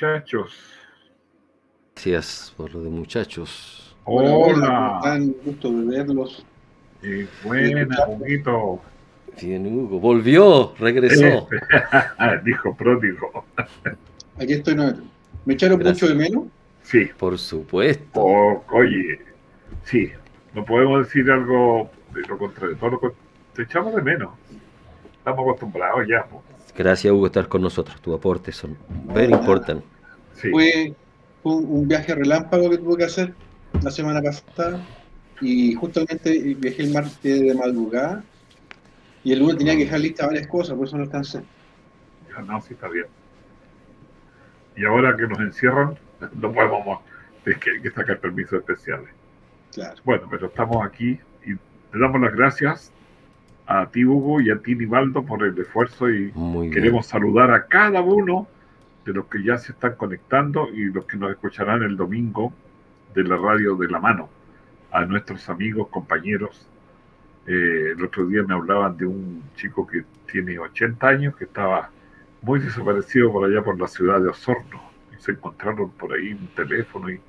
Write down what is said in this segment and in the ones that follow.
Muchachos. Gracias por lo de muchachos. Hola. Tan gusto de verlos. Eh, buena, Huguito. Bien, Hugo. Volvió, regresó. Dijo pródigo. Aquí estoy. No, ¿Me echaron Gracias. mucho de menos? Sí. Por supuesto. O- oye, sí. No podemos decir algo de lo contrario. Todo lo te echamos de menos. Estamos acostumbrados ya. po. Gracias, Hugo, estar con nosotros. Tus aportes son very important. Sí. Fue, un, un viaje relámpago que tuve que hacer la semana pasada. Y justamente viajé el martes de madrugada. Y el lunes tenía que dejar listas varias cosas, por eso no alcancé. Ya, No, sí está bien. Y ahora que nos encierran, no podemos. Es que hay que sacar permisos especiales. Claro. Bueno, pero estamos aquí y te damos las gracias a ti, Hugo, y a ti, Nivaldo, por el esfuerzo y Muy bien. queremos saludar a cada uno de los que ya se están conectando y los que nos escucharán el domingo de la radio de la mano, a nuestros amigos, compañeros. Eh, el otro día me hablaban de un chico que tiene 80 años, que estaba muy desaparecido por allá por la ciudad de Osorno. Y se encontraron por ahí un teléfono y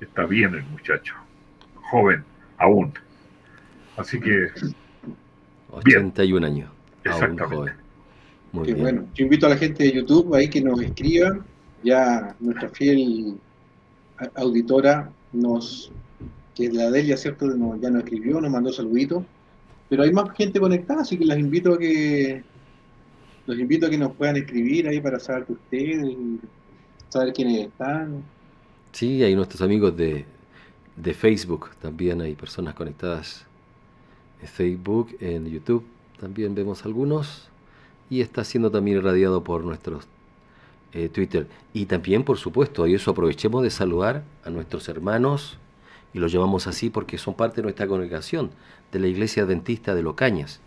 está bien el muchacho, joven aún. Así que 81 años. Aún Exactamente. joven. Muy Qué bien. bueno. Yo invito a la gente de YouTube ahí que nos escriban. Ya nuestra fiel auditora nos, que es la Delia, ¿cierto? Nos- ya nos escribió, nos mandó saluditos. Pero hay más gente conectada, así que las invito a que los invito a que nos puedan escribir ahí para saber de ustedes, y saber quiénes están. Sí, hay nuestros amigos de, de Facebook. También hay personas conectadas en Facebook, en YouTube. También vemos algunos. Y está siendo también irradiado por nuestros eh, Twitter. Y también, por supuesto, y eso aprovechemos de saludar a nuestros hermanos, y los llamamos así porque son parte de nuestra congregación, de la Iglesia Adventista de Locañas,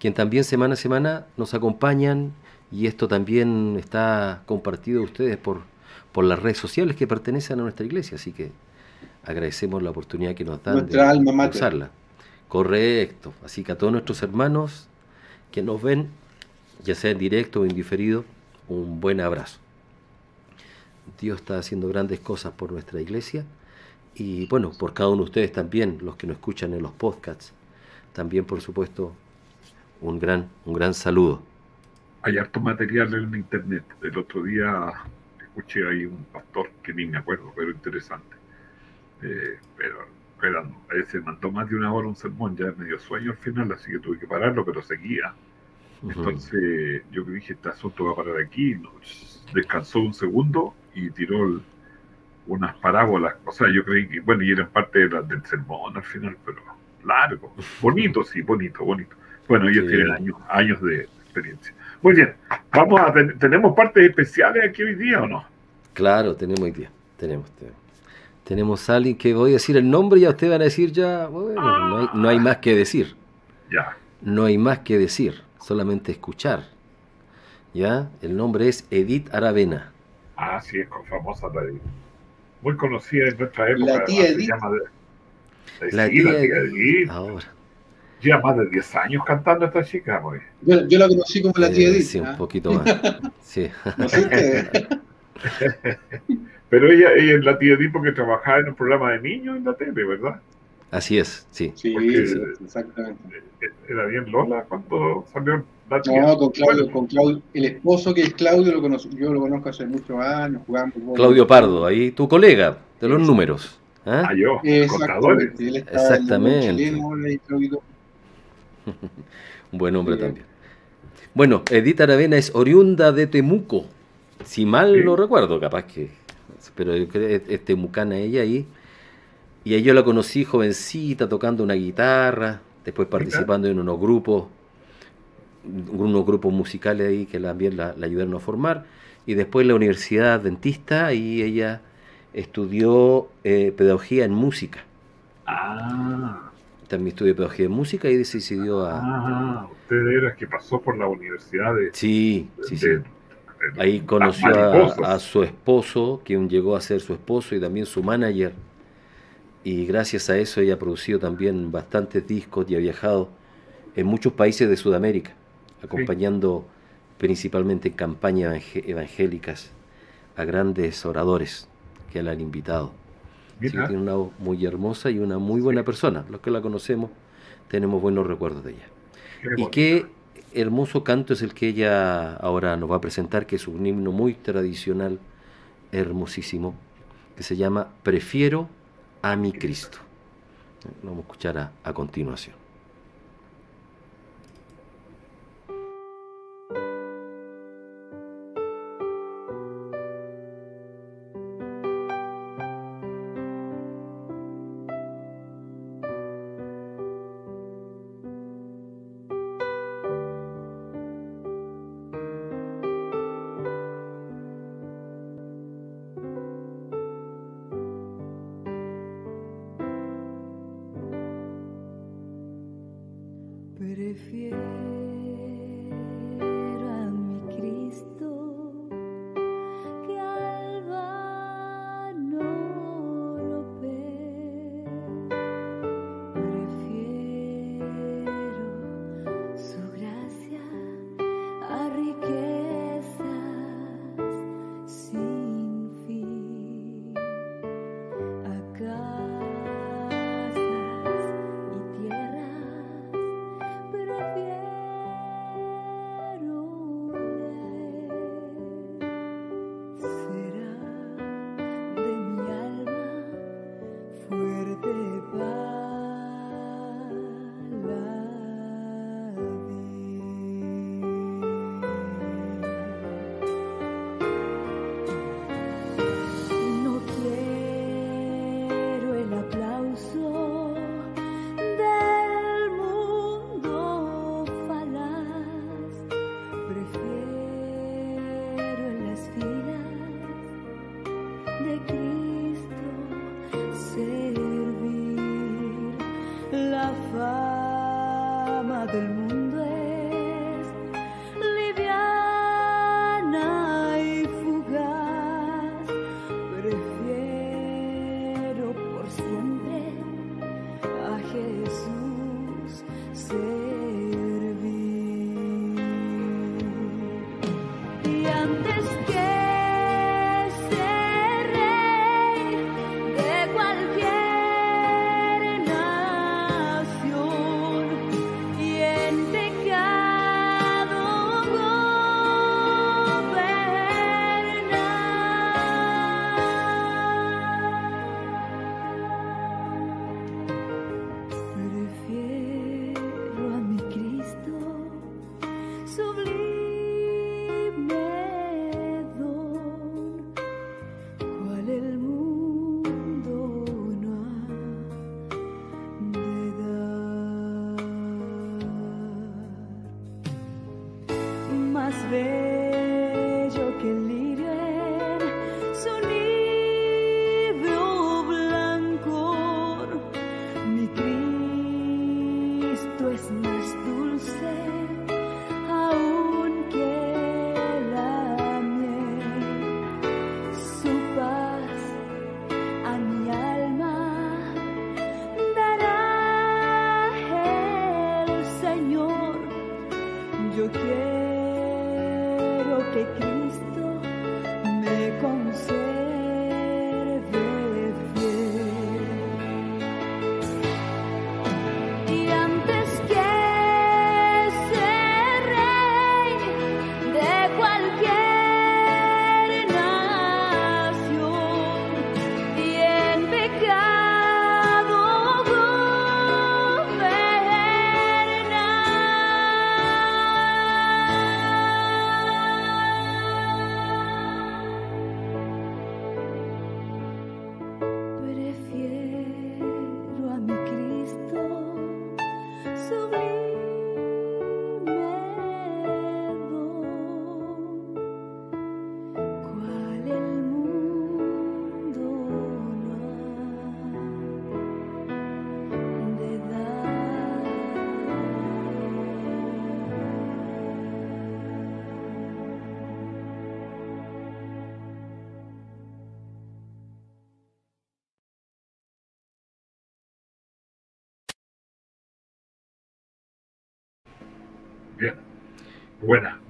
quien también semana a semana nos acompañan, y esto también está compartido a ustedes por, por las redes sociales que pertenecen a nuestra iglesia, así que agradecemos la oportunidad que nos dan Nuestra alma de mater. usarla. Correcto, así que a todos nuestros hermanos que nos ven, ya sea en directo o en diferido, un buen abrazo. Dios está haciendo grandes cosas por nuestra iglesia y bueno, por cada uno de ustedes también, los que nos escuchan en los podcasts, también por supuesto un gran, un gran saludo. hay harto material en internet. El otro día escuché ahí un pastor que ni me acuerdo, pero interesante. Eh, pero a veces mandó más de una hora un sermón, ya me dio sueño al final, así que tuve que pararlo, pero seguía. Entonces yo que dije, este asunto va a parar aquí, descansó un segundo y tiró el- unas parábolas. O sea, yo creí que, bueno, y eran parte de la- del sermón al final, pero largo. Bonito, sí, bonito, bonito. Bueno, ellos Sí. tienen años, años de experiencia. Muy bien, vamos a ten- ¿tenemos partes especiales aquí hoy día o no? Claro, tenemos hoy día. Tenemos, tenemos. Tenemos a alguien que voy a decir el nombre y ya ustedes van a decir ya, bueno, no hay, no hay más que decir. Ya, No hay más que decir, solamente escuchar. ¿Ya? El nombre es Edith Aravena. ah, sí, es famosa la de- muy conocida en nuestra época. La tía Edith. llama de- La sí, tía la tía Edith. Edith. Ahora. Lleva más de 10 años cantando esta chica, pues. Yo, yo la conocí como la tía Eh, Edith. sí, un ¿ah? poquito más. Sí. ¿No sé? Pero ella, ella es la tía Edith porque trabajaba en un programa de niños en la tele, ¿verdad? Así es, sí. Sí, Porque- sí, exactamente. Era bien Lola cuando salió la tía. No, con Claudio, con Claudio, el esposo que es Claudio, lo yo lo conozco hace muchos años, jugamos. Claudio Pardo, ahí tu colega de los números. ¿ah? ah, yo, contadores. Exactamente. Un buen hombre también. Bueno, Edith Aravena es oriunda de Temuco. Si mal Sí. no recuerdo, capaz que. Pero yo creo que es temucana ella ahí. Y ahí yo la conocí jovencita, tocando una guitarra, después participando en unos grupos, unos grupos musicales ahí que también la, la ayudaron a formar. y después la Universidad Adventista y ella estudió eh, pedagogía en música. Ah. También estudió pedagogía en música y decidió a... Ah, usted era que pasó por la universidad de... Sí, sí, sí. de- Ahí conoció a, a su esposo, quien llegó a ser su esposo y también su manager. Y gracias a eso ella ha producido también bastantes discos y ha viajado en muchos países de Sudamérica, acompañando principalmente en campañas evangé- evangélicas a grandes oradores que la han invitado. Así que Mira, tiene una voz muy hermosa y una muy buena persona. Los que la conocemos tenemos buenos recuerdos de ella. qué Y qué hermoso canto es el que ella ahora nos va a presentar, que es un himno muy tradicional, hermosísimo, que se llama Prefiero a mi Cristo. Lo vamos a escuchar a, a continuación.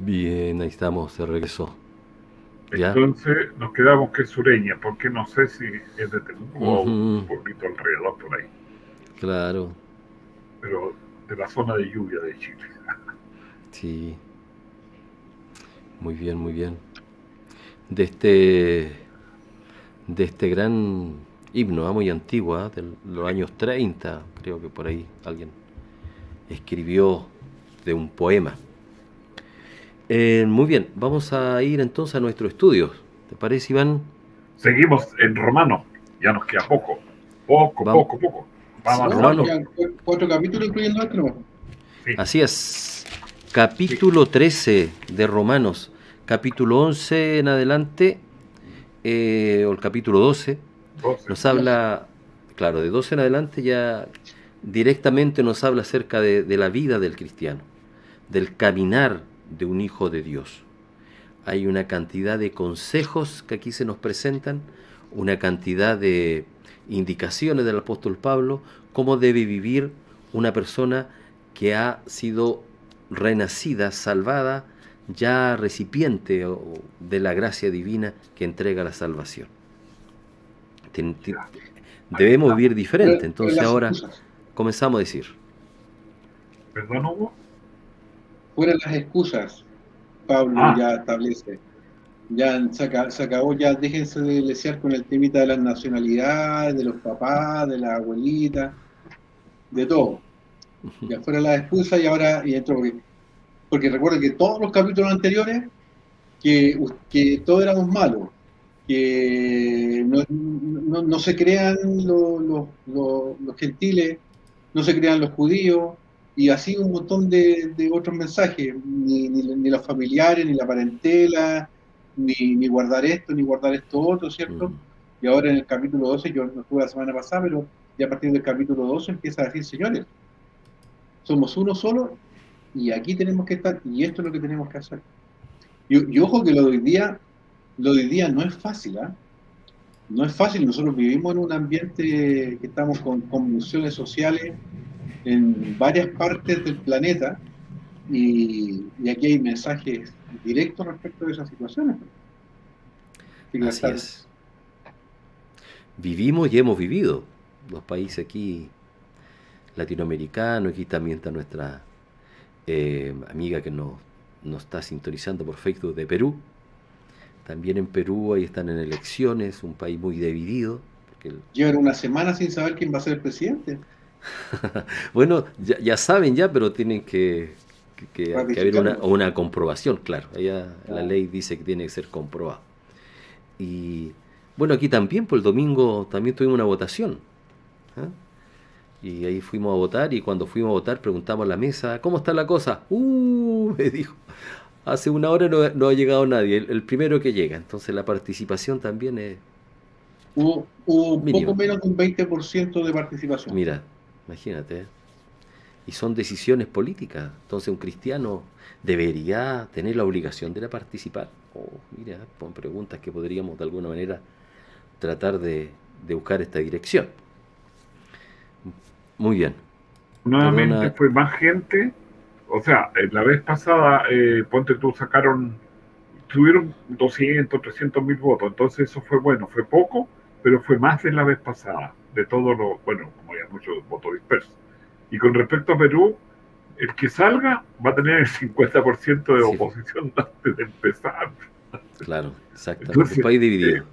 Bien, ahí estamos, se regresó. ¿Ya? Entonces nos quedamos que es sureña, porque no sé si es de Temuco o un pueblito alrededor por ahí, Claro, pero de la zona de lluvia de Chile. sí. Muy bien, muy bien. De este, de este gran himno, ah, muy antiguo, ah, de los años 30, creo que por ahí alguien escribió de un poema. Eh, muy bien, vamos a ir entonces a nuestro estudio. ¿Te parece, Iván? Seguimos en romano, ya nos queda poco, poco, Vamos. poco, poco. Vamos No, a Romano. cu- cuatro capítulos incluyendo este, ¿no? Sí. Así es. Capítulo 13 de Romanos. Capítulo 11 en adelante, eh, o el capítulo 12, Doce. nos habla, claro, de 12 en adelante ya directamente nos habla acerca de, de la vida del cristiano, del caminar de un hijo de Dios. Hay una cantidad de consejos que aquí se nos presentan, una cantidad de indicaciones del apóstol Pablo, cómo debe vivir una persona que ha sido renacida, salvada, ya recipiente o- de la gracia divina que entrega la salvación. Debemos vivir diferente, entonces ahora comenzamos a decir. ¿Perdón, Hugo? Fuera las excusas, Pablo Ah. ya establece. Ya se, aca- se acabó, ya déjense de lesear con el temita de las nacionalidades, de los papás, de la abuelita, de todo. Ya fuera las excusas y ahora y entró porque, porque recuerden que todos los capítulos anteriores que, que todos éramos malos, que no, no- no se crean los, los- los- los gentiles, no se crean los judíos, y así un montón de, de otros mensajes, ni, ni, ni los familiares, ni la parentela, ni, ni guardar esto, ni guardar esto otro, ¿cierto? Mm. Y ahora en el capítulo 12, yo no estuve la semana pasada, pero ya a partir del capítulo 12 empieza a decir, señores, somos uno solo y aquí tenemos que estar y esto es lo que tenemos que hacer. Y, y ojo que lo de hoy día, lo de hoy día no es fácil, ¿ah? No es fácil, nosotros vivimos en un ambiente que estamos con convulsiones sociales en varias partes del planeta y, y aquí hay mensajes directos respecto de esas situaciones. Así Así es. Vivimos y hemos vivido. Los países aquí latinoamericanos, aquí también está nuestra eh, amiga que nos, nos está sintonizando por Facebook de Perú. También en Perú ahí están en elecciones, un país muy dividido. Porque el- Llevan una semana sin saber quién va a ser el presidente. bueno, ya, ya saben ya, pero tienen que, que- que- que haber una, una comprobación, claro. Allá la Ah. ley dice que tiene que ser comprobado. Y bueno, aquí también, por el domingo también tuvimos una votación. ¿ah? Y ahí fuimos a votar y cuando fuimos a votar preguntamos a la mesa, ¿cómo está la cosa? Uh, me dijo, hace una hora no, no ha llegado nadie, el, el primero que llega. Entonces la participación también es, Hubo, hubo poco menos de un 20% de participación. Mira, imagínate. Y son decisiones políticas. Entonces un cristiano debería tener la obligación de participar. Oh, mira, pon preguntas que podríamos de alguna manera tratar de, de buscar esta dirección. Muy bien. Nuevamente fue más gente. O sea, eh, la vez pasada, eh, ponte tú, sacaron, tuvieron 200, 300 mil votos. Entonces eso fue bueno, fue poco, pero fue más de la vez pasada. De todos los, bueno, como ya muchos votos dispersos. Y con respecto a Perú, el que salga va a tener el 50% de Sí. oposición antes de empezar. Claro. Entonces, Un país dividido. eh,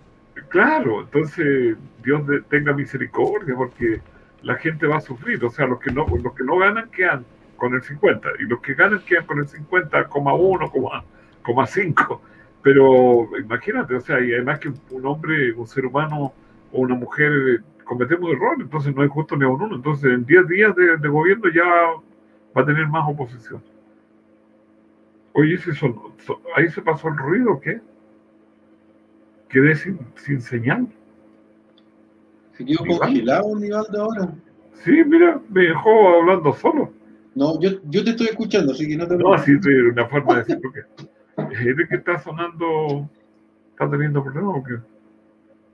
Claro, entonces Dios de- tenga misericordia porque la gente va a sufrir. O sea, los que no, los que no ganan quedan con el 50 y los que ganan quedan con el 50,1, coma- coma 5. Pero imagínate, o sea, y además que un hombre, un ser humano o una mujer eh, cometemos errores, entonces no es justo ni a un uno. Entonces en 10 días de, de gobierno ya va a tener más oposición. Oye, ¿ese son- son- ¿ahí se pasó el ruido qué? Quedé sin, sin señal. Se quedó congelado Nivaldo ahora. Sí, mira, me dejó hablando solo. No, yo, yo te estoy escuchando, así que no te No, así de una forma de decirlo que es que está sonando, está teniendo problemas porque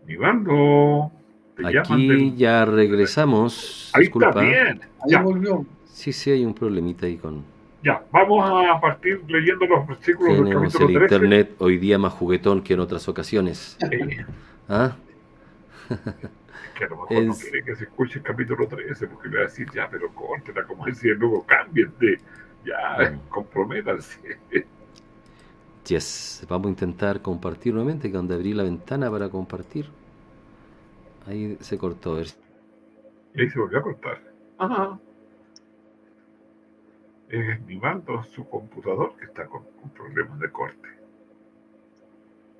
Nivaldo, te Aquí del- ya regresamos. Ahí Disculpa. está bien. Ahí Ya, volvió. Sí, sí, hay un problemita ahí con... Ya, vamos a partir leyendo los versículos del Tenemos capítulo el 13. internet hoy día más juguetón que en otras ocasiones. Eh, ¿Ah? que a lo mejor no quiere que se escuche el capítulo 13 porque le va a decir, ya, pero córtela, como decía, luego cámbiense, ya, Mm. comprométanse. Yes, vamos a intentar compartir nuevamente, que donde abrí la ventana para compartir. Ahí se cortó. a ver Y ahí se volvió a cortar. Ajá. Es Nivaldo, su computador, que está con, con problemas de corte.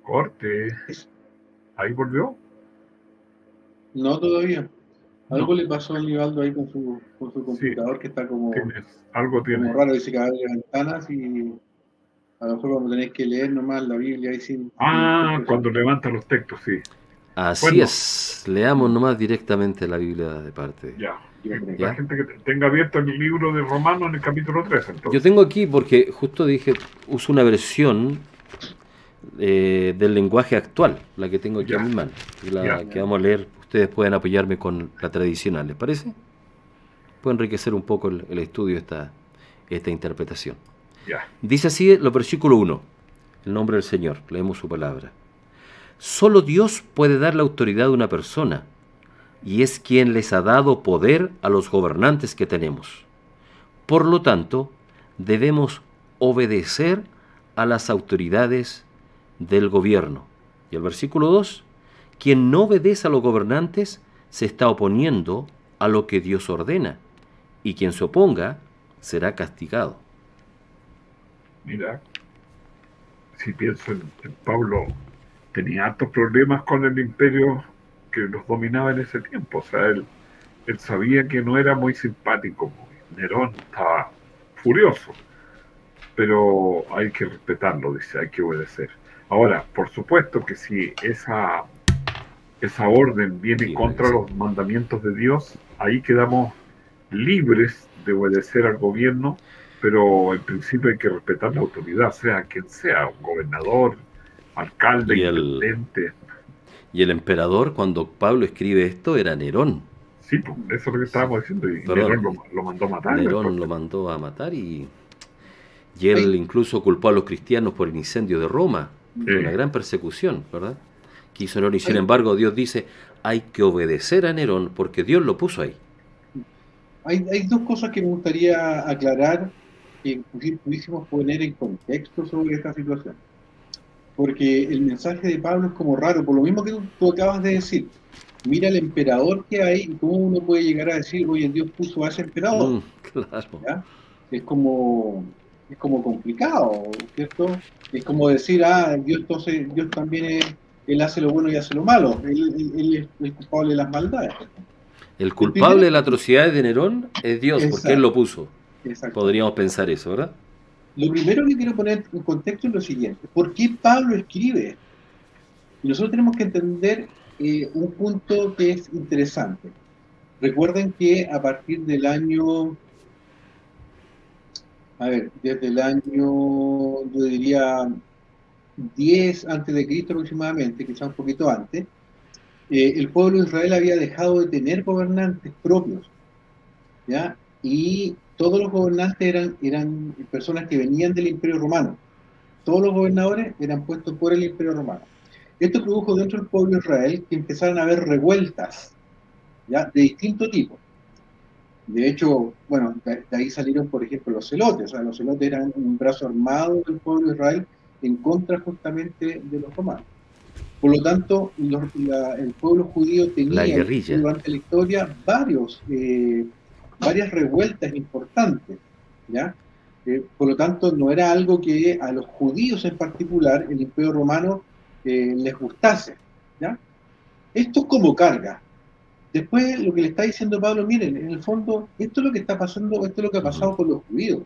Corte. Ahí volvió. No todavía. Algo No. le pasó a Nivaldo ahí con su, con su computador que está como, Tienes, algo tiene. como raro, dice que abre ventanas y a lo mejor vamos a tener que leer nomás la Biblia ahí sin... Ah, sin- cuando levanta los textos, sí. Así Bueno. es, leamos nomás directamente la Biblia de parte. Ya. Ya. La gente que tenga abierto el libro de Romano en el capítulo 3, entonces. Yo tengo aquí, porque justo dije, uso una versión eh, del lenguaje actual, la que tengo aquí a mi mano, la Ya. que vamos a leer. Ustedes pueden apoyarme con la tradicional, ¿les parece? Puede enriquecer un poco el, el estudio esta, esta interpretación. Ya. Dice así los versículo 1, el nombre del Señor, leemos su palabra. Solo Dios puede dar la autoridad a una persona y es quien les ha dado poder a los gobernantes que tenemos. Por lo tanto, debemos obedecer a las autoridades del gobierno. Y el versículo 2, quien no obedece a los gobernantes se está oponiendo a lo que Dios ordena y quien se oponga será castigado. Mira, si pienso en, en Pablo, tenía hartos problemas con el imperio que los dominaba en ese tiempo. O sea, él, él sabía que no era muy simpático. Nerón estaba furioso. Pero hay que respetarlo, dice, hay que obedecer. Ahora, por supuesto que si esa, esa orden viene Sí, contra sí. los mandamientos de Dios, ahí quedamos libres de obedecer al gobierno pero en principio hay que respetar la autoridad, sea quien sea, un gobernador, alcalde, Y el- intendente. Y el emperador, cuando Pablo escribe esto, era Nerón. Sí, pues, eso es lo que estábamos diciendo. Y Perdón. Nerón lo, lo mandó a matar. Nerón después. lo mandó a matar y, y él incluso culpó a los cristianos por el incendio de Roma. Fue una gran persecución, ¿verdad? Que hizo Nerón y sin Sí. embargo Dios dice, hay que obedecer a Nerón porque Dios lo puso ahí. Hay, hay dos cosas que me gustaría aclarar que pudi- pudiésemos poner en contexto sobre esta situación. Porque el mensaje de Pablo es como raro, por lo mismo que tú, tú acabas de decir. Mira el emperador que hay y cómo uno puede llegar a decir, oye, Dios puso a ese emperador. Mm, claro. ¿ya? Es como es como complicado, ¿cierto? Es como decir, ah, Dios entonces, Dios también es- él hace lo bueno y hace lo malo, él, él- él es el culpable de las maldades. El culpable de la atrocidad de Nerón es Dios porque él lo puso. Exacto. Podríamos pensar eso, ¿verdad? Lo primero que quiero poner en contexto es lo siguiente, ¿por qué Pablo escribe? Y nosotros tenemos que entender eh, un punto que es interesante. Recuerden que a partir del año, a ver, desde el año, yo diría 10 antes de Cristo aproximadamente, quizá un poquito antes, eh, el pueblo de Israel había dejado de tener gobernantes propios, ¿ya? Y todos los gobernantes eran, eran personas que venían del Imperio Romano. Todos los gobernadores eran puestos por el Imperio Romano. Esto produjo dentro del pueblo de Israel que empezaron a haber revueltas, ¿ya? De distinto tipo. De hecho, bueno, de, de ahí salieron, por ejemplo, los celotes. O sea, los celotes eran un brazo armado del pueblo de Israel en contra justamente de los romanos. Por lo tanto, los- la- el pueblo judío tenía La durante la historia varios, eh, varias revueltas importantes. ¿ya? Eh, por lo tanto, no era algo que a los judíos en particular, el imperio romano, eh, les gustase. ¿ya? Esto es como carga. Después, lo que le está diciendo Pablo, miren, en el fondo, esto es lo que está pasando, esto es lo que ha pasado con los judíos.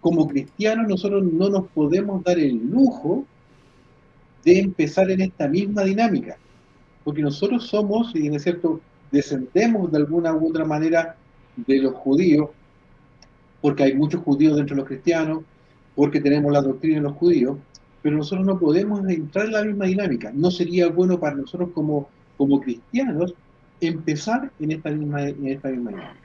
Como cristianos, nosotros no nos podemos dar el lujo de empezar en esta misma dinámica. Porque nosotros somos, y es cierto, descendemos de alguna u otra manera de los judíos, porque hay muchos judíos dentro de los cristianos, porque tenemos la doctrina de los judíos, pero nosotros no podemos entrar en la misma dinámica. No sería bueno para nosotros como, como cristianos empezar en esta misma, en esta misma dinámica.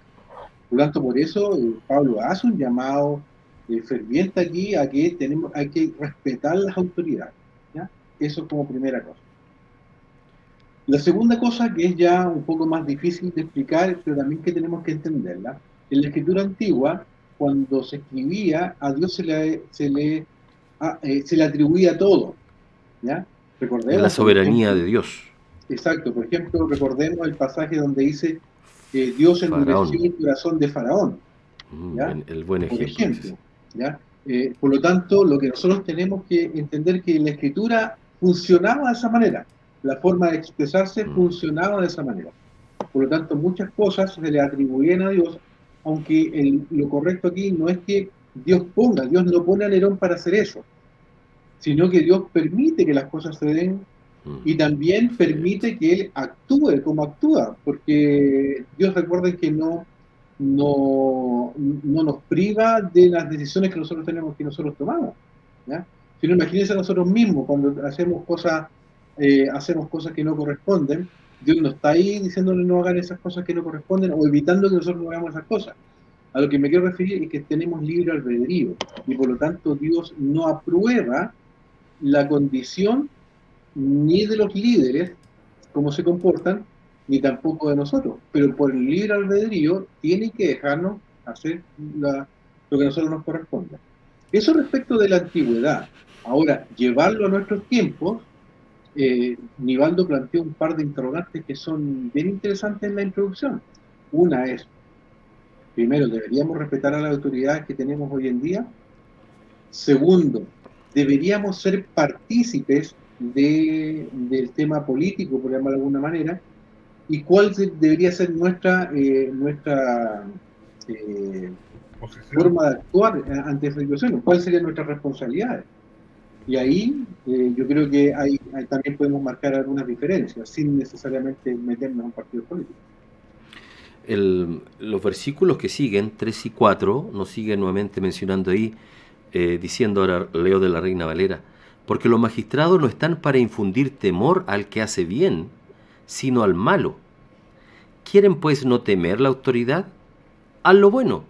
Por lo tanto, por eso eh, Pablo hace un llamado eh, ferviente aquí a que tenemos, hay que respetar las autoridades. ¿ya? Eso como primera cosa. La segunda cosa, que es ya un poco más difícil de explicar, pero también que tenemos que entenderla, en la escritura antigua, cuando se escribía, a Dios se le, se le, a- eh, se le atribuía todo. ¿ya? Recordemos, la por soberanía ejemplo, de Dios. Exacto, por ejemplo, recordemos el pasaje donde dice que Dios endureció el corazón de Faraón, Mm, El buen por ejemplo. ejemplo. ¿ya? Eh, por lo tanto, lo que nosotros tenemos que entender que la escritura funcionaba de esa manera, la forma de expresarse Mm. funcionaba de esa manera. Por lo tanto, muchas cosas se le atribuyen a Dios, aunque el- lo correcto aquí no es que Dios ponga, Dios no pone a Nerón para hacer eso, sino que Dios permite que las cosas se den Mm. y también permite que él actúe como actúa, porque Dios recuerden que no, no, no nos priva de las decisiones que nosotros tenemos que nosotros tomamos. ¿ya? Si no, imagínense nosotros mismos cuando hacemos cosas, eh, hacemos cosas que no corresponden, Dios no está ahí diciéndole no hagan esas cosas que no corresponden o evitando que nosotros no hagamos esas cosas. A lo que me quiero referir es que tenemos libre albedrío y por lo tanto Dios no aprueba la condición ni de los líderes, cómo se comportan, ni tampoco de nosotros. Pero por el libre albedrío tiene que dejarnos hacer lo que a nosotros nos corresponda. Eso respecto de la antigüedad. Ahora, llevarlo a nuestros tiempos, eh, Nivaldo planteó un par de interrogantes que son bien interesantes en la introducción. Una es, primero, ¿deberíamos respetar a las autoridades que tenemos hoy en día? Segundo, ¿deberíamos ser partícipes de- del tema político, por llamarlo de alguna manera? ¿Y cuál debería ser nuestra, eh, nuestra eh, forma de actuar ante esa situación? ¿Cuáles serían nuestras responsabilidades? Y ahí eh, yo creo que hay, también podemos marcar algunas diferencias, sin necesariamente meternos en un partido político. El- los versículos que siguen, 3 y 4, nos siguen nuevamente mencionando ahí, eh, diciendo ahora, leo de la Reina Valera, porque los magistrados no están para infundir temor al que hace bien, sino al malo. ¿Quieren pues no temer la autoridad? Haz lo bueno,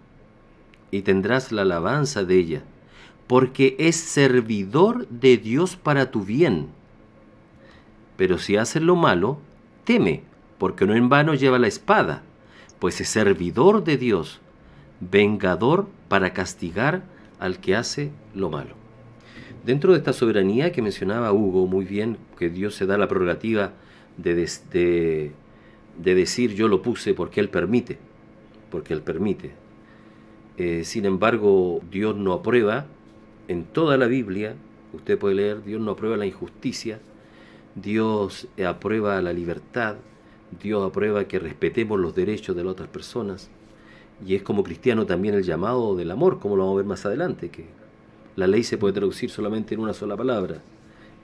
y tendrás la alabanza de ella, porque es servidor de Dios para tu bien. Pero si haces lo malo, teme, porque no en vano lleva la espada, pues es servidor de Dios, vengador para castigar al que hace lo malo. Dentro de esta soberanía que mencionaba Hugo muy bien, que Dios se da la prerrogativa de, decir yo lo puse porque Él permite, porque Él permite. Eh, sin embargo, Dios no aprueba en toda la Biblia, usted puede leer, Dios no aprueba la injusticia, Dios aprueba la libertad, Dios aprueba que respetemos los derechos de las otras personas. Y es como cristiano también el llamado del amor, como lo vamos a ver más adelante, que la ley se puede traducir solamente en una sola palabra,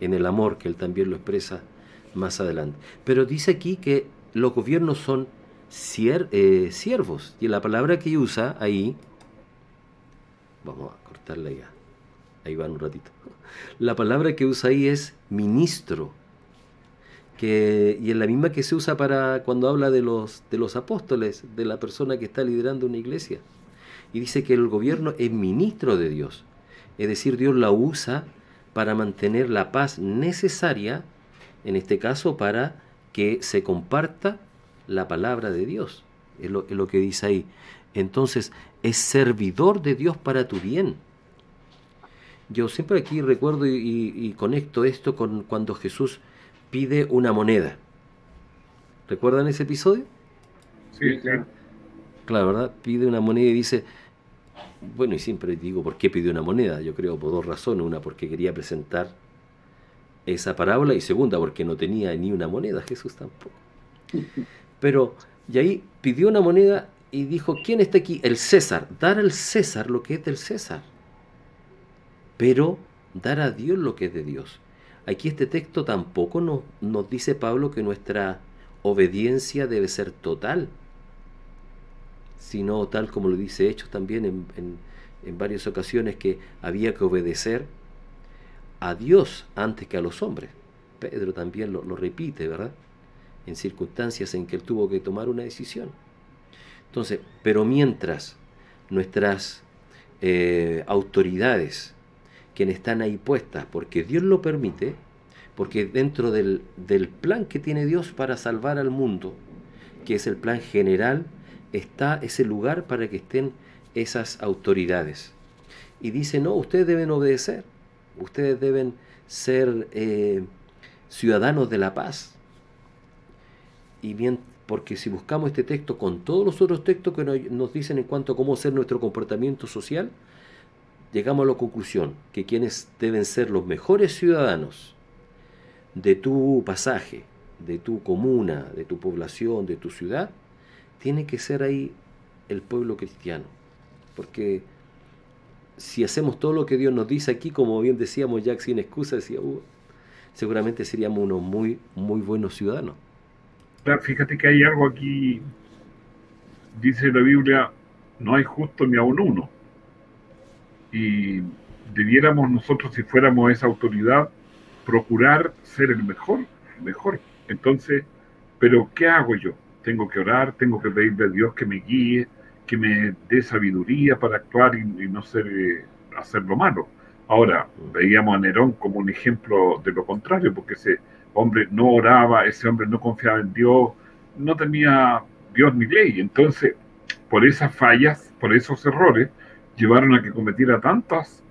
en el amor, que él también lo expresa más adelante. Pero dice aquí que los gobiernos son eh, siervos, y la palabra que usa ahí, vamos a cortarla ya, ahí van un ratito. La palabra que usa ahí es ministro que, y es la misma que se usa para cuando habla de los, de los apóstoles, de la persona que está liderando una iglesia. Y dice que el gobierno es ministro de Dios. Es decir, Dios la usa para mantener la paz necesaria, en este caso para que se comparta la palabra de Dios. Es lo, es lo que dice ahí. Entonces, es servidor de Dios para tu bien. Yo siempre aquí recuerdo y, conecto esto con cuando Jesús pide una moneda. ¿Recuerdan ese episodio? Sí, sí. Claro, ¿verdad? Pide una moneda y dice, bueno, y siempre digo, ¿por qué pidió una moneda? Yo creo por dos razones. Una, porque quería presentar esa parábola y segunda, porque no tenía ni una moneda, Jesús tampoco. Pero, y ahí pidió una moneda y dijo, ¿quién está aquí? El César. Dar al César lo que es del César. Pero dar a Dios lo que es de Dios. Aquí este texto tampoco nos, dice Pablo que nuestra obediencia debe ser total, sino tal como lo dice Hechos también en, varias ocasiones que había que obedecer a Dios antes que a los hombres. Pedro también lo, lo repite, ¿verdad? En circunstancias en que él tuvo que tomar una decisión. Entonces, pero mientras nuestras eh, autoridades quienes están ahí puestas, porque Dios lo permite, porque dentro del, del plan que tiene Dios para salvar al mundo, que es el plan general, está ese lugar para que estén esas autoridades. Y dice, no, ustedes deben obedecer, ustedes deben ser eh, ciudadanos de la paz. Y bien, porque si buscamos este texto con todos los otros textos que nos, nos dicen en cuanto a cómo ser nuestro comportamiento social, llegamos a la conclusión que quienes deben ser los mejores ciudadanos de tu pasaje, de tu comuna, de tu población, de tu ciudad, tiene que ser ahí el pueblo cristiano. Porque si hacemos todo lo que Dios nos dice aquí, como bien decíamos Jack sin excusa, decía, "Uh, seguramente seríamos unos muy, muy buenos ciudadanos. Fíjate que hay algo aquí, dice la Biblia, no hay justo ni aun uno. Y debiéramos nosotros, si fuéramos esa autoridad, procurar ser el mejor, mejor. Entonces, pero ¿qué hago yo? Tengo que orar, tengo que pedirle a Dios que me guíe, que me dé sabiduría para actuar y, no ser, eh, hacer lo malo. Ahora, veíamos a Nerón como un ejemplo de lo contrario, porque ese hombre no oraba, ese hombre no confiaba en Dios, no tenía Dios ni ley. Entonces, por esas fallas, por esos errores, llevaron a que cometiera tantas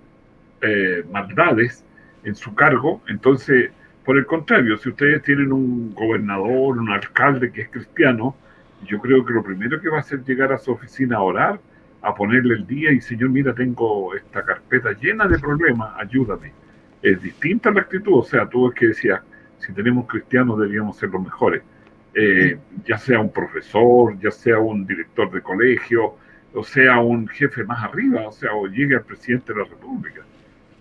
eh, maldades en su cargo. Entonces, por el contrario, si ustedes tienen un gobernador, un alcalde que es cristiano, yo creo que lo primero que va a hacer llegar a su oficina a orar, a ponerle el día y Señor, mira, tengo esta carpeta llena de problemas, ayúdame. Es distinta la actitud, o sea, tú es que decías, si tenemos cristianos deberíamos ser los mejores. Eh, ya sea un profesor, ya sea un director de colegio, o sea un jefe más arriba, o sea, o llegue al presidente de la República.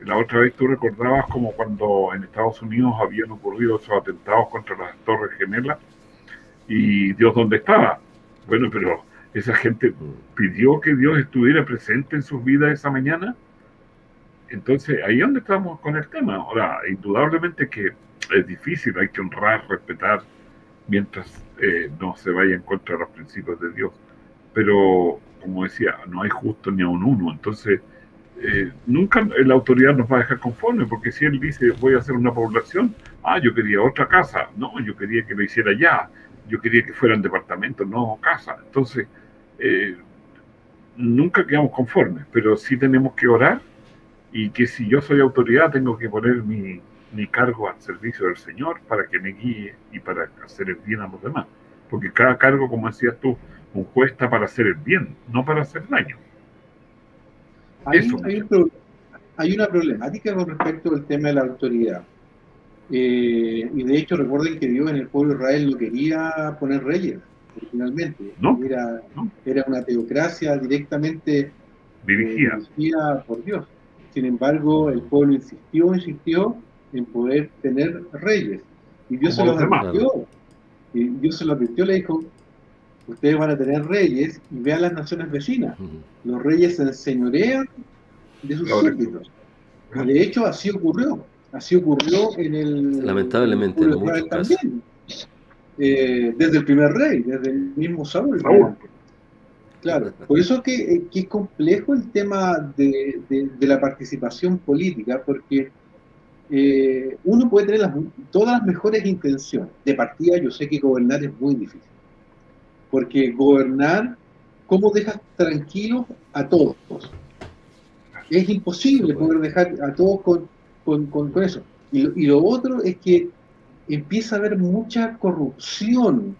La otra vez tú recordabas como cuando en Estados Unidos habían ocurrido esos atentados contra las Torres Gemelas y Dios dónde estaba. Bueno, pero esa gente pidió que Dios estuviera presente en sus vidas esa mañana. Entonces, ahí es donde estamos con el tema. Ahora, indudablemente que es difícil, hay que honrar, respetar, mientras eh, no se vaya en contra de los principios de Dios. Pero, como decía, no hay justo ni a un uno. Entonces, eh, nunca la autoridad nos va a dejar conforme, porque si él dice voy a hacer una población, ah, yo quería otra casa, no, yo quería que lo hiciera ya, yo quería que fueran departamentos, no casa. Entonces, eh, nunca quedamos conformes, pero sí tenemos que orar y que si yo soy autoridad tengo que poner mi, mi cargo al servicio del Señor para que me guíe y para hacer el bien a los demás. Porque cada cargo, como decías tú, un juez está para hacer el bien, no para hacer daño. Hay, Eso. hay un pro- hay una problemática con respecto al tema de la autoridad. Eh, y de hecho, recuerden que Dios en el pueblo de Israel no quería poner reyes, originalmente. No, Era, no. era una teocracia directamente eh, Dirigida. por Dios. Sin embargo, el pueblo insistió, insistió en poder tener reyes. Y Dios se Como demás. advirtió. Y Dios se los advirtió, le dijo, ustedes van a tener reyes y vean las naciones vecinas. Los reyes se enseñorean de sus Correcto. súbditos. Y de hecho, así ocurrió. Así ocurrió en el. Lamentablemente, en el también. Eh, desde el primer rey, desde el mismo Saúl. Saúl. Claro, por eso que, eh, que es complejo el tema de, de- de la participación política, porque eh, uno puede tener las- todas las mejores intenciones. De partida, yo sé que gobernar es muy difícil, porque gobernar, ¿cómo dejas tranquilos a todos? Es imposible poder dejar a todos con, con- con- eso. Y lo, otro es que empieza a haber mucha corrupción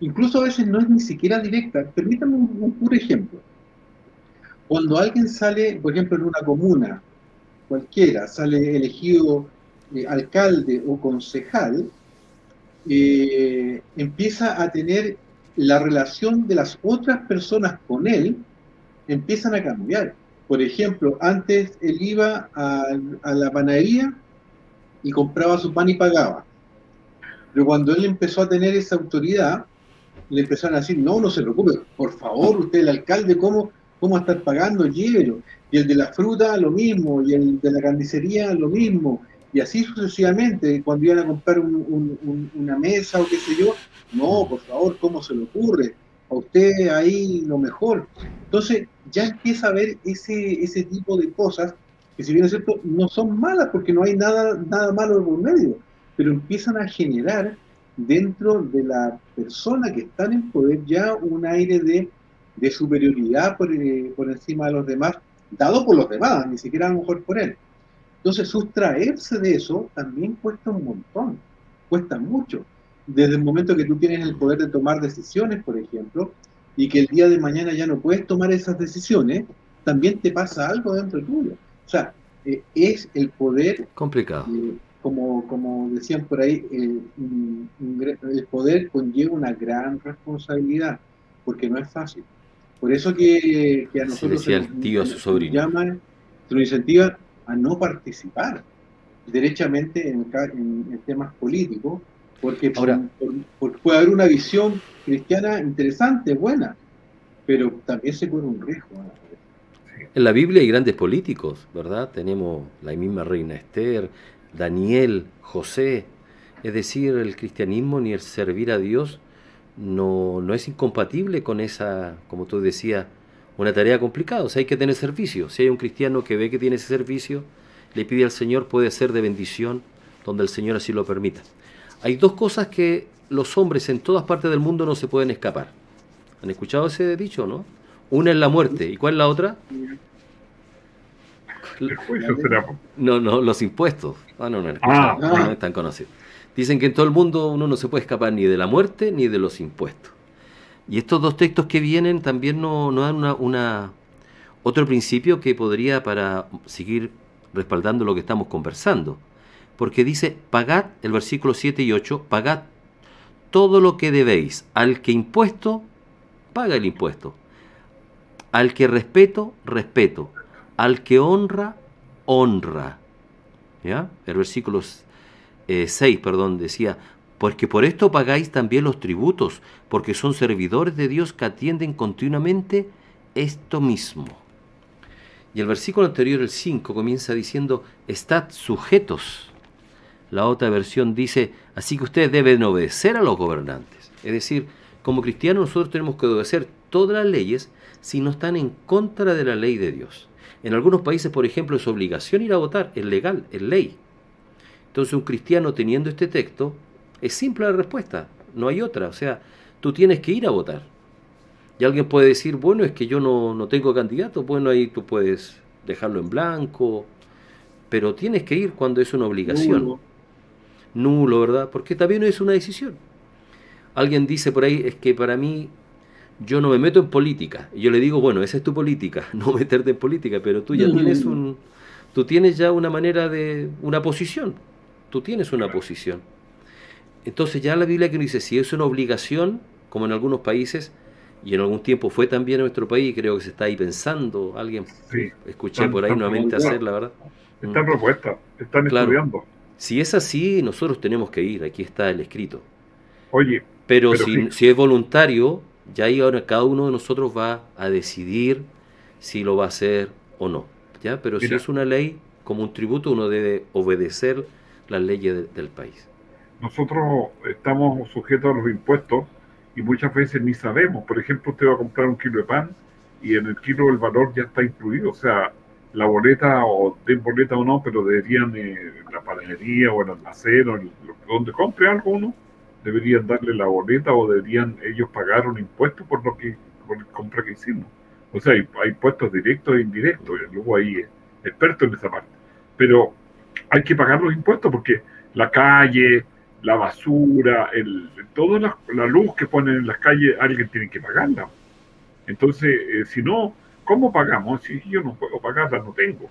incluso a veces no es ni siquiera directa. Permítanme un, un puro ejemplo. Cuando alguien sale, por ejemplo, en una comuna, cualquiera, sale elegido eh, alcalde o concejal, eh, empieza a tener la relación de las otras personas con él, empiezan a cambiar. Por ejemplo, antes él iba a, la panadería y compraba su pan y pagaba. Pero cuando él empezó a tener esa autoridad, le empezaron a decir, no, no se preocupe, por favor, usted el alcalde, ¿cómo, cómo estar pagando? Llévelo. Y el de la fruta, lo mismo, y el de la carnicería, lo mismo. Y así sucesivamente, cuando iban a comprar un- un- un- una mesa o qué sé yo, no, por favor, ¿cómo se le ocurre? a usted ahí lo mejor. Entonces ya empieza a haber ese, ese tipo de cosas que si bien es cierto, no son malas porque no hay nada, nada malo por medio, pero empiezan a generar dentro de la persona que está en poder ya un aire de, de superioridad por, eh, por encima de los demás, dado por los demás, ni siquiera a lo mejor por él. Entonces, sustraerse de eso también cuesta un montón, cuesta mucho. Desde el momento que tú tienes el poder de tomar decisiones, por ejemplo, y que el día de mañana ya no puedes tomar esas decisiones, también te pasa algo dentro tuyo. O sea, eh, es el poder... Complicado. eh, como, como decían por ahí, el, el poder conlleva una gran responsabilidad, porque no es fácil. Por eso que, que a nosotros decía se el nos- tío a su sobrino. llaman, se nos incentiva a no participar derechamente en, en- en temas políticos, porque por- Ahora- por- por- puede haber una visión cristiana interesante, buena, pero también se corre un riesgo. En la Biblia hay grandes políticos, ¿verdad? Tenemos la misma reina Esther, Daniel, José. Es decir, el cristianismo ni el servir a Dios no, no es incompatible con esa, como tú decías, una tarea complicada. O sea, hay que tener servicio. Si hay un cristiano que ve que tiene ese servicio, le pide al Señor, puede ser de bendición donde el Señor así lo permita. Hay dos cosas que los hombres en todas partes del mundo no se pueden escapar. ¿Han escuchado ese dicho, no? Una es la muerte. ¿Y cuál es la otra? No, no, los impuestos. Ah, no, no, no, Ah, no, no es tan conocido. Dicen que en todo el mundo uno no se puede escapar ni de la muerte ni de los impuestos. Y estos dos textos que vienen también no, no dan otro principio que podría para seguir respaldando lo que estamos conversando. Porque dice, pagad, el versículo 7 y 8, pagad todo lo que debéis. Al que impuesto, paga el impuesto. Al que respeto, respeto. Al que honra, honra. ¿Ya? El versículo 6, perdón, decía, porque por esto pagáis también los tributos, porque son servidores de Dios que atienden continuamente esto mismo. Y el versículo anterior, el 5, comienza diciendo, estad sujetos. La otra versión dice, así que ustedes deben obedecer a los gobernantes. Es decir, como cristianos nosotros tenemos que obedecer todas las leyes si no están en contra de la ley de Dios. En algunos países, por ejemplo, es obligación ir a votar, es legal, es ley. Entonces un cristiano teniendo este texto, es simple la respuesta, no hay otra. O sea, tú tienes que ir a votar. Y alguien puede decir, bueno, es que yo no, no tengo candidato, bueno, ahí tú puedes dejarlo en blanco, pero tienes que ir cuando es una obligación. Nulo. Nulo, ¿verdad? Porque también es una decisión. Alguien dice por ahí, es que para mí yo no me meto en política. Y yo le digo, bueno, esa es tu política, no meterte en política, pero tú ya tienes un, tú tienes ya una manera de, una posición. Tú tienes una posición. Entonces ya la Biblia que nos dice, si es una obligación, como en algunos países, y en algún tiempo fue también en nuestro país, creo que se está ahí pensando, alguien Sí, escuché Están- por ahí nuevamente como- hacerla, ¿verdad? están Mm. propuestas, están Claro. estudiando. Si es así, nosotros tenemos que ir, aquí está el escrito. Oye, Pero, Pero si, sí. si es voluntario, ya ahí ahora cada uno de nosotros va a decidir si lo va a hacer o no. ¿ya? Pero si es una ley, como un tributo, uno debe obedecer las leyes de- del país. Nosotros estamos sujetos a los impuestos y muchas veces ni sabemos. Por ejemplo, usted va a comprar un kilo de pan y en el kilo el valor ya está incluido. O sea, la boleta o den boleta o no, pero deberían eh, la panadería o el almacén o donde compre algo uno, deberían darle la boleta o deberían ellos pagar un impuesto por lo que por la compra que hicimos. O sea, hay, hay impuestos directos e indirectos, y luego hay eh, expertos en esa parte. Pero hay que pagar los impuestos porque la calle, la basura, el, toda la, la luz que ponen en las calles, alguien tiene que pagarla. Entonces, eh, si no, ¿cómo pagamos? Si yo no puedo pagarla, no tengo.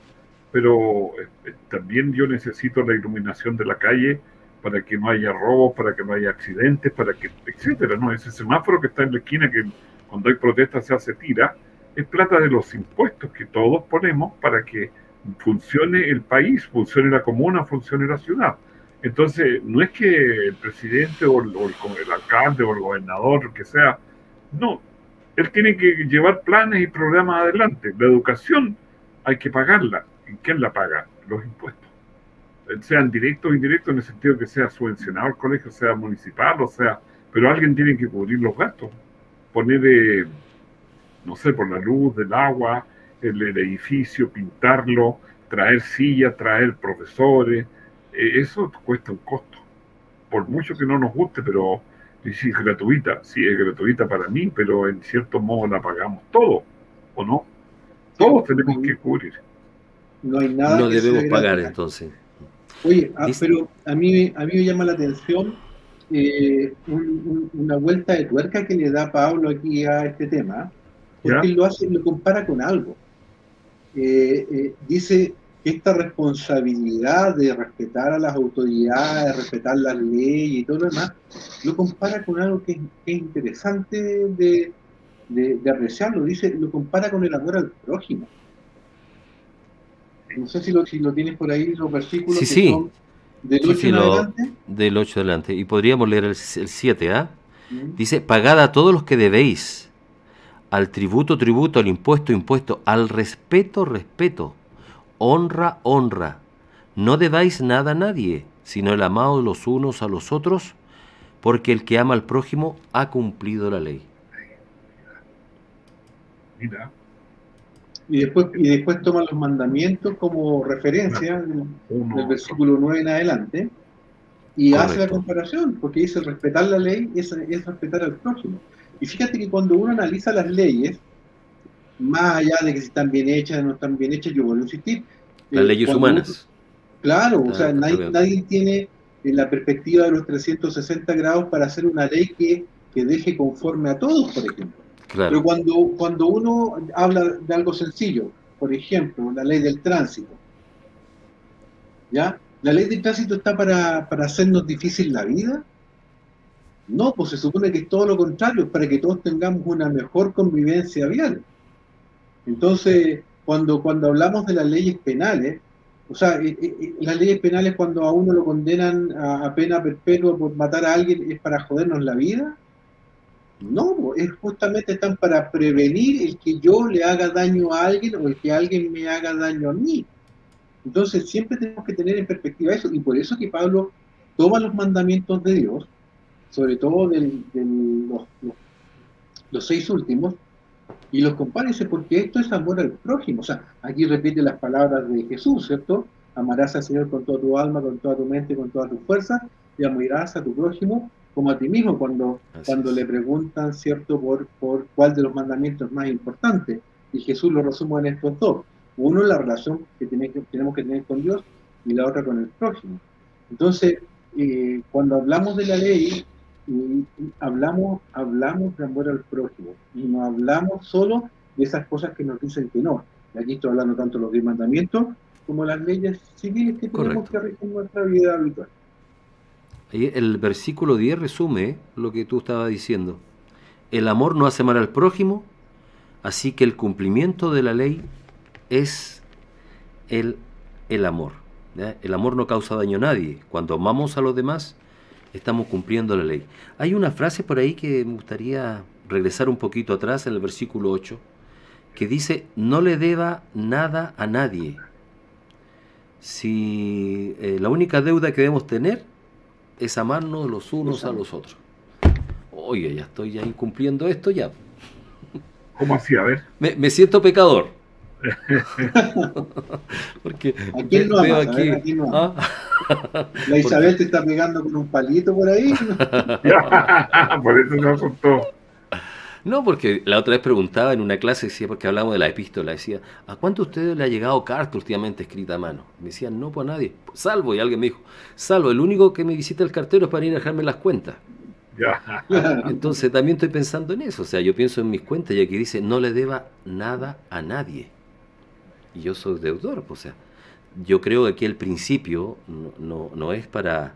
Pero eh, también yo necesito la iluminación de la calle para que no haya robos, para que no haya accidentes, para que, etcétera, ¿no? Ese semáforo que está en la esquina que cuando hay protestas se hace tira, es plata de los impuestos que todos ponemos para que funcione el país, funcione la comuna, funcione la ciudad. Entonces, no es que el presidente o el, o el- alcalde o el gobernador, que sea, no, él tiene que llevar planes y programas adelante. La educación hay que pagarla. ¿Y quién la paga? Los impuestos. Sean directos o indirectos en el sentido que sea subvencionado el colegio, sea municipal, o sea, pero alguien tiene que cubrir los gastos. poner, eh, no sé, por la luz del agua, el, el edificio, pintarlo, traer sillas, traer profesores, eso cuesta un costo. Por mucho que no nos guste, pero si es gratuita, sí es gratuita para mí, pero en cierto modo la pagamos todo, ¿o no? Todos tenemos que cubrir. No hay nada No que debemos sea pagar entonces. Oye, ah, pero a mí, a mí me llama la atención eh, un- un- una vuelta de tuerca que le da Pablo aquí a este tema, porque ¿Ya? lo hace, lo compara con algo. Eh, eh, dice esta responsabilidad de respetar a las autoridades, respetar las leyes y todo lo demás, lo compara con algo que, es- que es interesante de, de- de apreciarlo. Dice, lo compara con el amor al prójimo. No sé si lo, si lo tienes por ahí, los versículos Sí, que sí. son del Sí, 8 sí, en lo- adelante. Del 8 adelante. Y podríamos leer el 7, ¿ah? ¿Mm? Dice, pagad a todos los que debéis, al tributo, tributo, al impuesto, impuesto, al respeto, respeto, honra, honra. No debáis nada a nadie, sino el amado los unos a los otros, porque el que ama al prójimo ha cumplido la ley. Mira, Y después, y después toma los mandamientos como referencia del, uno, del versículo 9 en adelante y hace la comparación, porque dice respetar la ley es, es respetar al prójimo. Y fíjate que cuando uno analiza las leyes, más allá de que si están bien hechas o no están bien hechas, yo vuelvo a insistir. Las eh, leyes humanas. Claro, o Está- sea, nadie, nadie tiene en la perspectiva de los 360 grados para hacer una ley que, que deje conforme a todos, por ejemplo. Pero Claro, cuando, cuando uno habla de algo sencillo, por ejemplo, la ley del tránsito, ¿ya? ¿La ley del tránsito está para, para hacernos difícil la vida? No, pues se supone que es todo lo contrario, es para que todos tengamos una mejor convivencia vial. Entonces, cuando, cuando hablamos de las leyes penales, o sea, eh, eh, eh, las leyes penales cuando a uno lo condenan a, a pena perpetua por matar a alguien es para jodernos la vida. No, es justamente están para prevenir el que yo le haga daño a alguien o el que alguien me haga daño a mí. Entonces siempre tenemos que tener en perspectiva eso y por eso que Pablo toma los mandamientos de Dios, sobre todo del- los, los- los seis últimos, y los compara y dice, porque esto es amor al prójimo. O sea, aquí repite las palabras de Jesús, ¿cierto? Amarás al Señor con toda tu alma, con toda tu mente, con toda tu fuerza, y amarás a tu prójimo como a ti mismo cuando, Así cuando es. le preguntan, ¿cierto?, por, por cuál de los mandamientos es más importante. Y Jesús lo resume en estos dos. Uno, la relación que, tiene que tenemos que tener con Dios y la otra con el prójimo. Entonces, eh, cuando hablamos de la ley, y- hablamos, hablamos de amor al prójimo y no hablamos solo de esas cosas que nos dicen que no. Y aquí estoy hablando tanto de los diez mandamientos como las leyes civiles que tenemos Correcto. que regir en nuestra vida habitual. El versículo 10 resume lo que tú estabas diciendo. El amor no hace mal al prójimo, así que el cumplimiento de la ley es el, el amor. ¿ya? El amor no causa daño a nadie. Cuando amamos a los demás, estamos cumpliendo la ley. Hay una frase por ahí que me gustaría regresar un poquito atrás en el versículo 8, que dice, no le deba nada a nadie. Si eh, la única deuda que debemos tener es amarnos los unos a los otros. Oye, ya estoy ya incumpliendo esto ya. ¿cómo así? A ver, Me, me siento pecador. Porque ¿A quién no veo ver, aquí. ¿a quién no ¿ah? La Isabel te está pegando con un palito por ahí. por eso no contó. No, porque la otra vez preguntaba en una clase, decía, porque hablamos de la epístola, decía, ¿a cuánto a ustedes le ha llegado carta últimamente escrita a mano? Me decían, no, pues a nadie. Salvo, y alguien me dijo, salvo, el único que me visita el cartero es para ir a dejarme las cuentas. Ya, Entonces también estoy pensando en eso, o sea, yo pienso en mis cuentas y aquí dice, no le deba nada a nadie. Y yo soy deudor, o sea, yo creo que aquí el principio no, no, no es para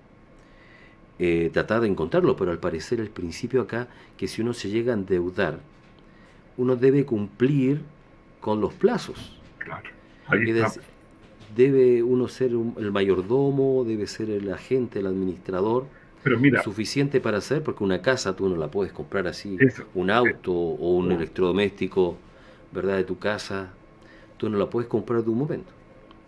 eh, tratar de encontrarlo, pero al parecer el principio acá, que si uno se llega a endeudar, uno debe cumplir con los plazos. claro. Ahí está. debe uno ser un- el mayordomo, debe ser el agente, el administrador, Pero mira, suficiente para hacer, porque una casa tú no la puedes comprar así, Eso. un auto o un No. electrodoméstico, ¿verdad? De tu casa, tú no la puedes comprar de un momento.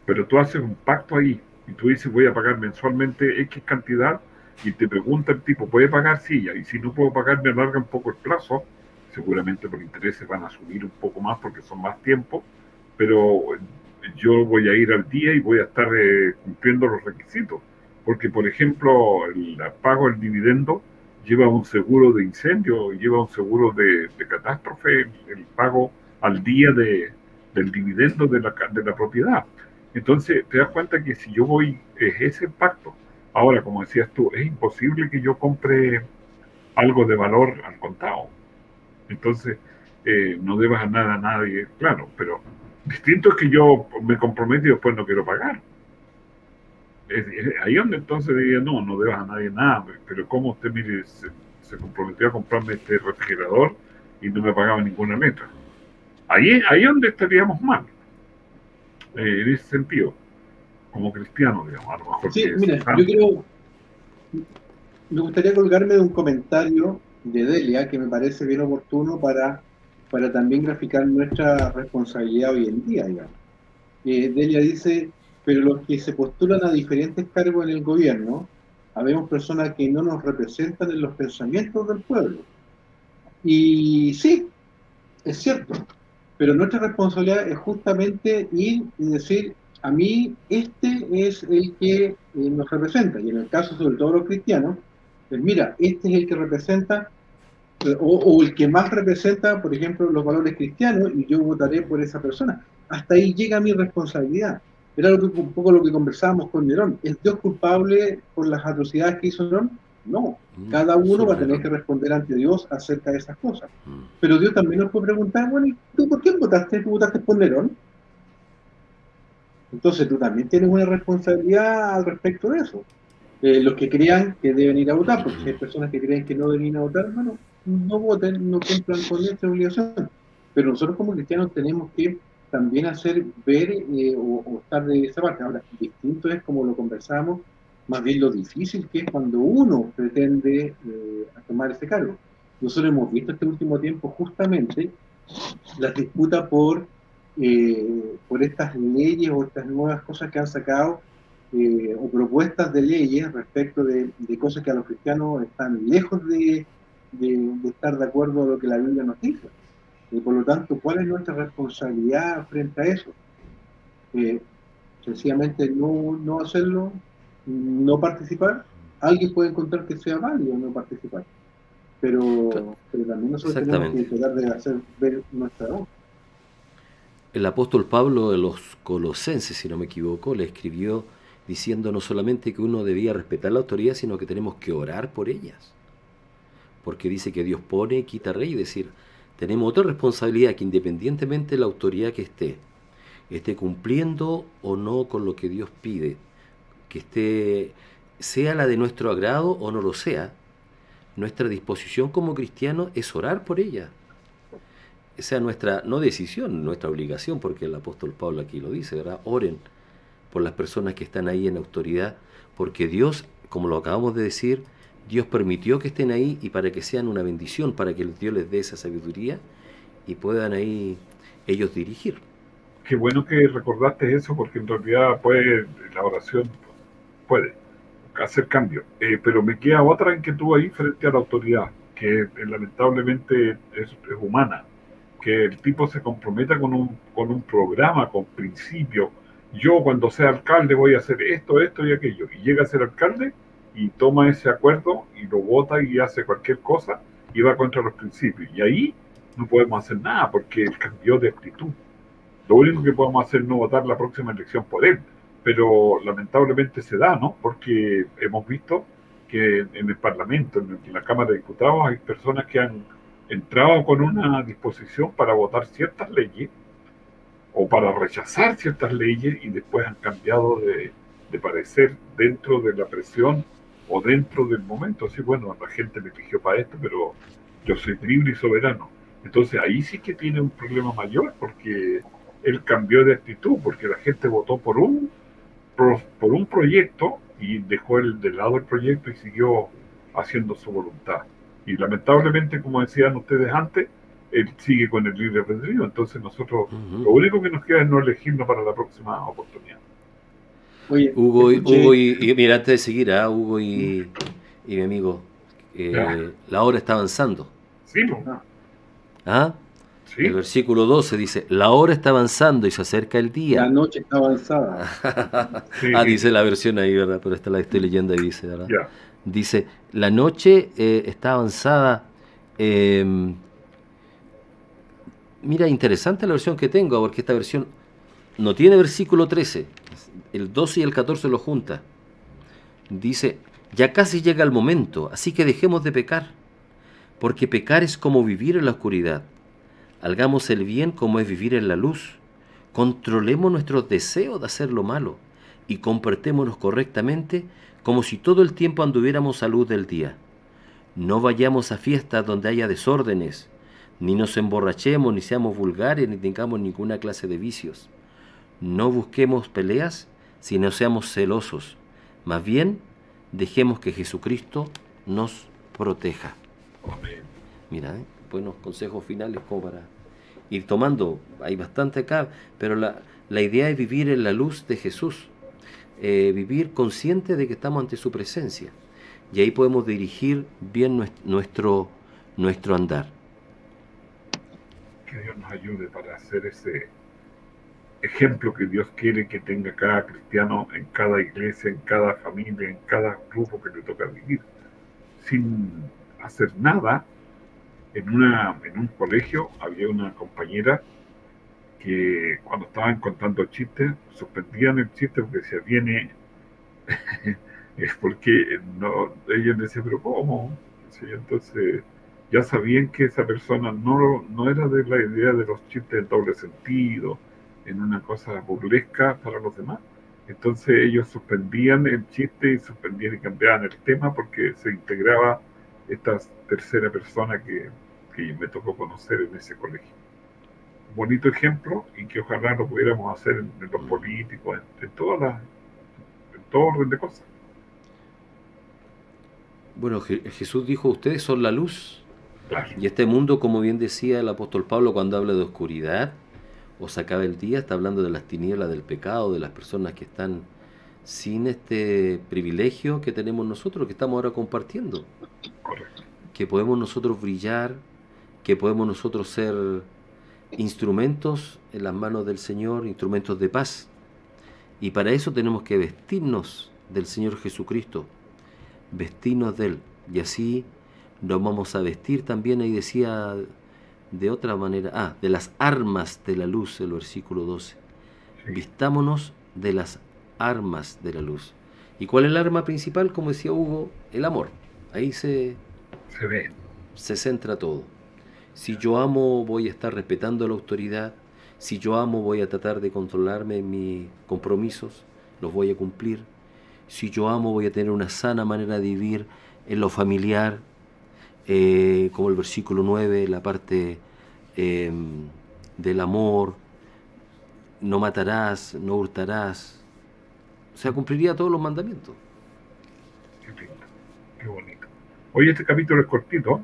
pero tú haces un pacto ahí y tú dices voy a pagar mensualmente X cantidad y te pregunta el tipo, ¿puede pagar? Sí, y si no puedo pagar me alarga un poco el plazo, seguramente por intereses van a subir un poco más porque son más tiempo, pero yo voy a ir al día y voy a estar eh, cumpliendo los requisitos. Porque, por ejemplo, el pago del dividendo lleva un seguro de incendio, lleva un seguro de, catástrofe, el, pago al día de, del dividendo de la, de la propiedad. Entonces, te das cuenta que si yo voy, es ese impacto. Ahora, como decías tú, es imposible que yo compre algo de valor al contado. Entonces, eh, no debas nada a nadie, claro, pero distinto es que yo me comprometo y después no quiero pagar. Es, ahí donde entonces diría, no, no debas a nadie nada, pero ¿cómo usted mire, se, comprometió a comprarme este refrigerador y no me pagaba ninguna letra? Ahí, ahí es donde estaríamos mal, eh, en ese sentido, como cristiano, digamos, a lo mejor. Sí, mira, yo quiero, me gustaría colgarme de un comentario de Delia que me parece bien oportuno para, para también graficar nuestra responsabilidad hoy en día, digamos. Eh, Delia dice, pero los que se postulan a diferentes cargos en el gobierno, habemos personas que no nos representan en los pensamientos del pueblo. Y sí, es cierto, pero nuestra responsabilidad es justamente ir y decir, a mí este es el que eh, nos representa, y en el caso sobre todo los cristianos, pues mira, este es el que representa o, el que más representa, por ejemplo, los valores cristianos y yo votaré por esa persona. Hasta ahí llega mi responsabilidad. Era lo que, un poco lo que conversábamos con Nerón. ¿Es Dios culpable por las atrocidades que hizo Nerón? No. Mm, Cada uno va a tener que responder ante Dios acerca de esas cosas. Mm. Pero Dios también nos puede preguntar, bueno, ¿y tú por qué votaste? ¿Tú votaste por Nerón? Entonces tú también tienes una responsabilidad al respecto de eso. Eh, los que crean que deben ir a votar, porque si hay personas que creen que no deben ir a votar, bueno, no voten, no cumplan con esta obligación. Pero nosotros como cristianos tenemos que también hacer ver eh, o, estar de esa parte. Ahora, distinto es como lo conversamos, más bien lo difícil que es cuando uno pretende eh, tomar ese cargo. Nosotros hemos visto este último tiempo justamente las disputas por, eh, por estas leyes o estas nuevas cosas que han sacado o propuestas de leyes respecto de, de, cosas que a los cristianos están lejos de, de, estar de acuerdo a lo que la Biblia nos dice. Y por lo tanto, ¿cuál es nuestra responsabilidad frente a eso? Eh, sencillamente no, no hacerlo, no participar. Alguien puede encontrar que sea válido no participar. Pero, pero también nosotros tenemos que tratar de hacer ver nuestra voz. El apóstol Pablo de los Colosenses, si no me equivoco, le escribió diciendo no solamente que uno debía respetar la autoridad, sino que tenemos que orar por ellas porque dice que Dios pone, quita rey, es decir, tenemos otra responsabilidad que independientemente de la autoridad que esté, esté cumpliendo o no con lo que Dios pide, que esté, sea la de nuestro agrado o no lo sea, nuestra disposición como cristianos es orar por ella. Esa es nuestra, no decisión, nuestra obligación, porque el apóstol Pablo aquí lo dice, ¿verdad? Oren por las personas que están ahí en autoridad, porque Dios, como lo acabamos de decir, Dios permitió que estén ahí y para que sean una bendición, para que Dios les dé esa sabiduría y puedan ahí ellos dirigir. Qué bueno que recordaste eso porque en realidad puede, la oración puede hacer cambio. Eh, pero me queda otra inquietud ahí frente a la autoridad, que eh, lamentablemente es, humana, que el tipo se comprometa con un, con un programa, con principios. Yo cuando sea alcalde voy a hacer esto, esto y aquello. Y llega a ser alcalde y toma ese acuerdo y lo vota y hace cualquier cosa y va contra los principios. Y ahí no podemos hacer nada porque cambió de actitud. Lo único que podemos hacer es no votar la próxima elección por él. Pero lamentablemente se da, ¿no? Porque hemos visto que en el Parlamento, en la Cámara de Diputados, hay personas que han entrado con una disposición para votar ciertas leyes o para rechazar ciertas leyes y después han cambiado de, de parecer dentro de la presión o dentro del momento, así bueno, la gente me eligió para esto, pero yo soy libre y soberano. Entonces ahí sí que tiene un problema mayor porque él cambió de actitud, porque la gente votó por un, por, un proyecto y dejó el, de lado el proyecto y siguió haciendo su voluntad. Y lamentablemente, como decían ustedes antes, él sigue con el libre albedrío. Entonces nosotros lo único que nos queda es no elegirnos para la próxima oportunidad. Hugo, y, Hugo y, mira, antes de seguir, ¿ah? Hugo y, mi amigo, eh, la hora está avanzando. Sí, pues. ¿Ah? Sí. El versículo 12 dice, la hora está avanzando y se acerca el La día. noche está avanzada. Sí, ah, dice la versión ahí, ¿verdad? Pero esta la estoy leyendo y dice, ¿verdad? Dice, la noche eh, está avanzada. eh, mira, interesante la versión que tengo, porque esta versión no tiene versículo 13. El 12 y el 14 lo junta. Dice, ya casi llega el momento, así que dejemos de pecar, porque pecar es como vivir en la oscuridad. Hagamos el bien como es vivir en la luz. Controlemos nuestros deseos de hacer lo malo y comportémonos correctamente como si todo el tiempo anduviéramos a luz del día. No vayamos a fiestas donde haya desórdenes, ni nos emborrachemos, ni seamos vulgares, ni tengamos ninguna clase de vicios. No busquemos peleas, sino seamos celosos. Más bien, dejemos que Jesucristo nos proteja. Amén. Mira, ¿eh? buenos consejos finales como para ir tomando. Hay bastante acá, pero la, la idea es vivir en la luz de Jesús. eh, vivir consciente de que estamos ante su presencia. Y ahí podemos dirigir bien nues- nuestro, nuestro andar. Que Dios nos ayude para hacer ese ejemplo que Dios quiere que tenga cada cristiano en cada iglesia, en cada familia, en cada grupo que le toca vivir. Sin hacer nada, en, una, en un colegio había una compañera que cuando estaban contando chistes, suspendían el chiste porque decía, viene, es porque no, ellos decían, pero ¿cómo? Entonces ya sabían que esa persona no, no era de la idea de los chistes en doble sentido, en una cosa burlesca para los demás. Entonces ellos suspendían el chiste y suspendían y cambiaban el tema porque se integraba esta tercera persona que, que me tocó conocer en ese colegio. Bonito ejemplo y que ojalá lo pudiéramos hacer en, en los políticos, en, en todas las, en todo orden de cosas. Bueno, Je- Jesús dijo, ustedes son la luz. Claro. Y este mundo, como bien decía el apóstol Pablo cuando habla de oscuridad, o se acaba el día, está hablando de las tinieblas del pecado, de las personas que están sin este privilegio que tenemos nosotros, que estamos ahora compartiendo. Correcto. que podemos nosotros brillar, que podemos nosotros ser instrumentos en las manos del Señor, instrumentos de paz. Y para eso tenemos que vestirnos del Señor Jesucristo, vestirnos de Él. Y así nos vamos a vestir también, ahí decía de otra manera, ah, de las armas de la luz, el versículo 12. Sí. Vistámonos de las armas de la luz. ¿Y cuál es el arma principal? Como decía Hugo, el amor. Ahí se, Se ve. se centra todo. Si yo amo, voy a estar respetando la autoridad. Si yo amo, voy a tratar de controlarme mis compromisos, los voy a cumplir. Si yo amo, voy a tener una sana manera de vivir en lo familiar, eh, como el versículo 9, la parte eh, del amor, no matarás, no hurtarás. O sea, cumpliría todos los mandamientos. Qué lindo, qué bonito. Hoy este capítulo es cortito,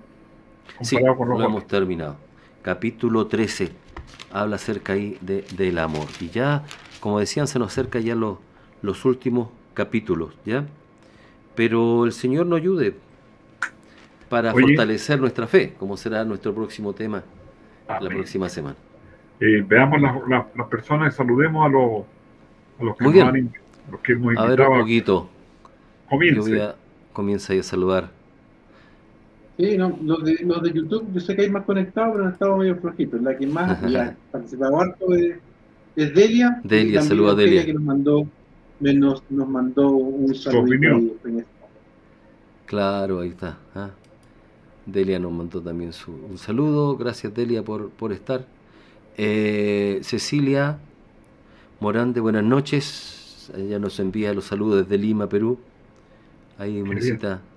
Sí, lo hemos terminado. Capítulo 13 habla acerca ahí de, del amor. Y ya, como decían, se nos acerca ya los, los últimos capítulos, ¿ya? Pero el Señor nos ayude para Oye. fortalecer nuestra fe, como será nuestro próximo tema la Amén. próxima semana. Eh, veamos las, las- las personas y saludemos a los, a los que Muy nos bien. han in- los que hemos A ver un poquito. Yo Comience. voy a comienza ahí a saludar. Sí, no, los, de, los de YouTube, yo sé que hay más conectados, pero han estado medio flojitos. La que más y ha participado harto es, es Delia. Delia, saluda a Delia. que nos mandó, nos, nos mandó un saludo. opinión. Claro, ahí está. ah. Delia nos mandó también su, un saludo. Gracias, Delia, por, por estar. Eh, Cecilia Morante, buenas noches. Ella nos envía los saludos desde Lima, Perú. Ahí bien.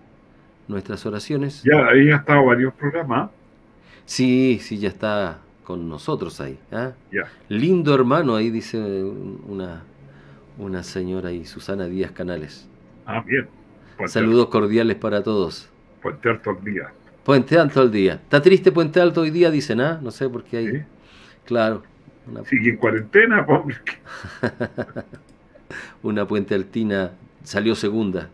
Nuestras oraciones. Ya, ahí ha estado varios programas. Sí, sí, ya está con nosotros ahí. ¿ah? Ya. Lindo hermano, ahí dice una, una señora ahí, Susana Díaz Canales. Ah, bien. Puente, Saludos cordiales para todos. Puente Alto al día. Puente Alto al día. Está triste Puente Alto hoy día, dicen, ¿ah? No sé por qué hay. ¿sí? Claro. Una, Sigue en cuarentena, pobre. una Puente Altina salió segunda.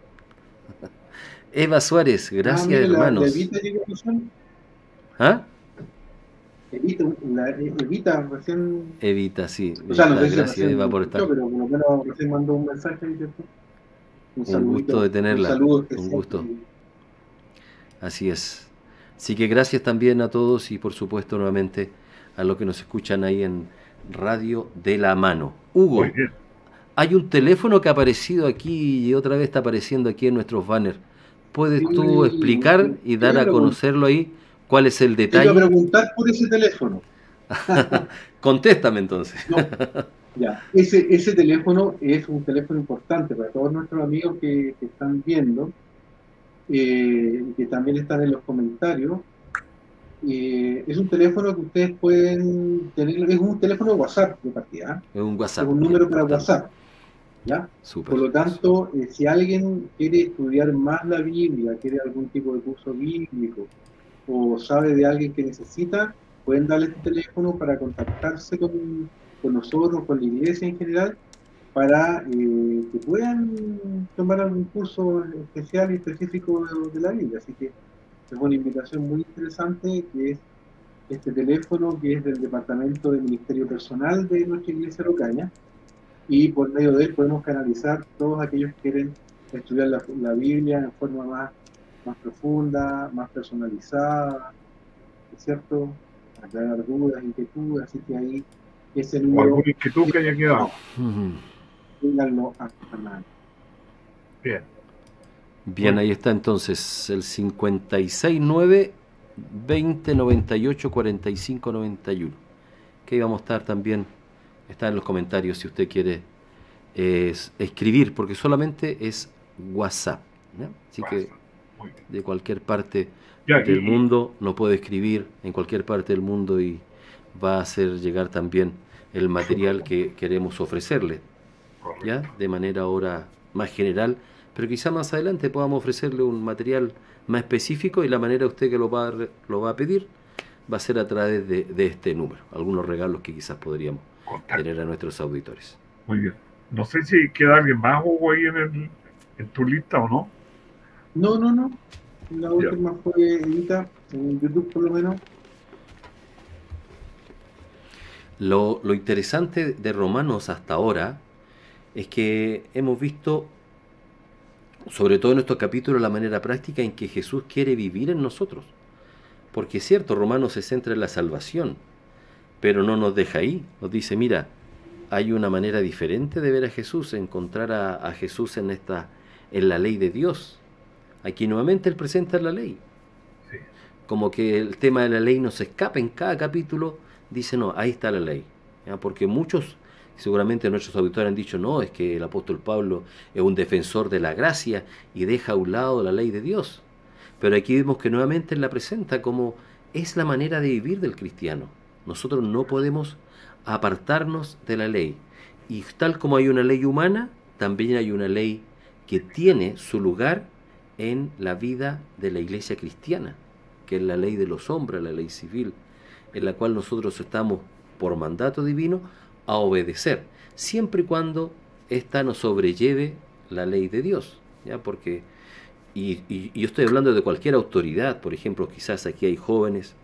Eva Suárez, Ah, gracias mira, la- hermanos. la Evita. ¿Ah? Evita, la, Evita recién. Evita, sí. O sea, no gracias recién Eva por estar. Pero por lo recién mandó un mensaje. Un, saludito, gusto de tenerla, Un saludo un gusto. Así es. Así que gracias también a todos y por supuesto nuevamente a los que nos escuchan ahí en Radio de la Mano. Hugo, hay un teléfono que ha aparecido aquí y otra vez está apareciendo aquí en nuestros banners. ¿Puedes tú explicar y dar a conocerlo ahí? ¿Cuál es el Te iba a detalle? preguntar por ese teléfono. Contéstame entonces. No, ya. Ese, ese teléfono es un teléfono importante para todos nuestros amigos que, que están viendo, eh, y que también están en los comentarios. Eh, es un teléfono que ustedes pueden tener, es un teléfono WhatsApp de partida, ¿eh? Es un es WhatsApp. un número para. WhatsApp. Por lo tanto, eh, si alguien quiere estudiar más la Biblia, quiere algún tipo de curso bíblico, o sabe de alguien que necesita, pueden darle este teléfono para contactarse con, con nosotros, con la iglesia en general, para eh, que puedan tomar algún curso especial y específico de, de la Biblia. Así que es una invitación muy interesante que es este teléfono que es del Departamento de Ministerio Personal de nuestra iglesia Locaña y por medio de él podemos canalizar todos aquellos que quieren estudiar la, la Biblia en forma más, más profunda, más personalizada, ¿no es cierto? Aclarar dudas, inquietudes, así que ahí ese O número, alguna inquietud que haya quedado. Ténganlo a mano. Bien. Bien, ahí está entonces el 569 20 98 45 91. Que ahí vamos a estar también, está en los comentarios si usted quiere eh, es- escribir, porque solamente es WhatsApp. Así que de cualquier parte Ya, del y- mundo nos puede escribir en cualquier parte del mundo y va a hacer llegar también el material que queremos ofrecerle. correcto. ¿ya? De manera ahora más general, pero quizá más adelante podamos ofrecerle un material más específico y la manera usted que lo va a, lo va a pedir va a ser a través de, de este número, algunos regalos que quizás podríamos Contacto. tener a nuestros auditores. Muy bien. No sé si queda alguien más, Hugo, ahí en, el, en tu lista o no. No, no, no. La última fue Evita, en YouTube por lo menos. Lo, lo interesante de Romanos hasta ahora es que hemos visto, sobre todo en estos capítulos, la manera práctica en que Jesús quiere vivir en nosotros. Porque es cierto, Romanos se centra en la salvación, pero no nos deja ahí. Nos dice, mira, hay una manera diferente de ver a Jesús, encontrar a, a Jesús en, esta, en la ley de Dios. Aquí nuevamente Él presenta la ley. Sí. Como que el tema de la ley nos escapa en cada capítulo, dice, no, ahí está la ley. ¿ya? Porque muchos, seguramente nuestros auditores han dicho, no, es que el apóstol Pablo es un defensor de la gracia y deja a un lado la ley de Dios. Pero aquí vemos que nuevamente Él la presenta como es la manera de vivir del cristiano. Nosotros no podemos apartarnos de la ley. Y tal como hay una ley humana, también hay una ley que tiene su lugar en la vida de la iglesia cristiana, que es la ley de los hombres, la ley civil, en la cual nosotros estamos por mandato divino a obedecer, siempre y cuando ésta nos sobrelleve la ley de Dios, ¿ya? Porque, y, y- y yo estoy hablando de cualquier autoridad, por ejemplo, quizás aquí hay jóvenes,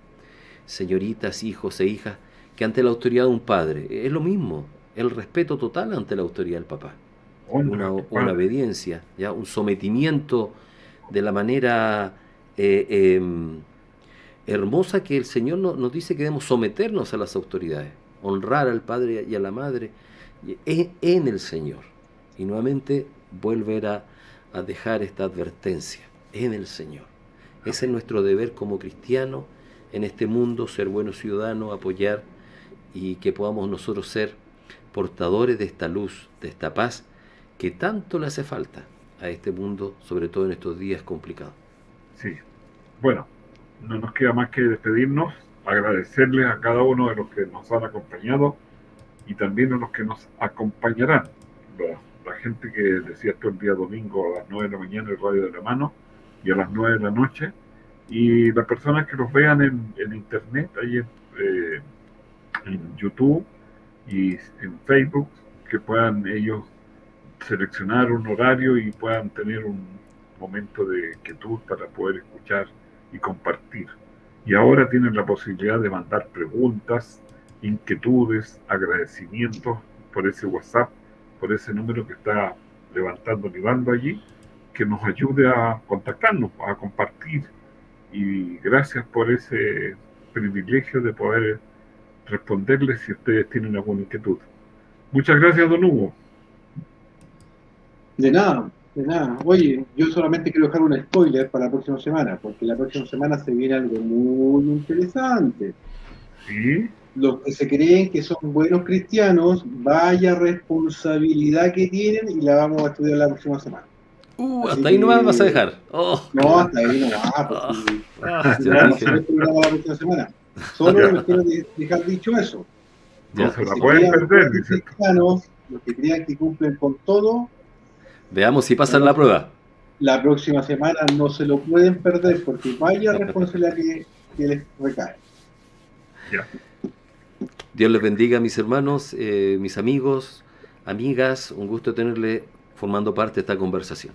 señoritas, hijos e hijas, que ante la autoridad de un padre, es lo mismo, el respeto total ante la autoridad del papá una, una obediencia, ya un sometimiento de la manera eh, em, hermosa que el Señor no- nos dice que debemos someternos a las autoridades, honrar al Padre y a la Madre en, en el Señor. Y nuevamente volver a, a dejar esta advertencia, en el Señor. Ese es nuestro deber como cristianos en este mundo, ser buenos ciudadanos, apoyar y que podamos nosotros ser portadores de esta luz, de esta paz que tanto le hace falta a este mundo, sobre todo en estos días complicados. Sí. Bueno, no nos queda más que despedirnos, agradecerles a cada uno de los que nos han acompañado y también a los que nos acompañarán. La, gente que decía esto el día domingo a las 9 de la mañana el radio de la mano y a las 9 de la noche. Y las personas que los vean en, en internet, ahí en, eh, en YouTube y en Facebook, que puedan ellos seleccionar un horario y puedan tener un momento de quietud para poder escuchar y compartir Y ahora tienen la posibilidad de mandar preguntas, inquietudes, agradecimientos por ese WhatsApp, por ese número que está levantando Nivando allí, que nos ayude a contactarnos, a compartir. Y gracias por ese privilegio de poder responderles si ustedes tienen alguna inquietud. Muchas gracias, don Hugo. De nada, de nada. Oye, yo solamente quiero dejar un spoiler para la próxima semana, porque la próxima semana se viene algo muy interesante. Sí, Los que se creen que son buenos cristianos, vaya responsabilidad que tienen y la vamos a estudiar la próxima semana. Uh, Así hasta ahí no me que- vas a dejar. Oh, No, hasta ahí no va, porque ah, vamos a el programa la próxima semana. Solo les quiero de- dejar dicho eso. no se pueden perder, cristianos, los que crean que cumplen con todo, Veamos si pasan la prueba. la próxima semana no se lo pueden perder porque vaya responsabilidad que, que les recae. Ya. Dios les bendiga, mis hermanos, eh, mis amigos, amigas. Un gusto tenerle formando parte de esta conversación.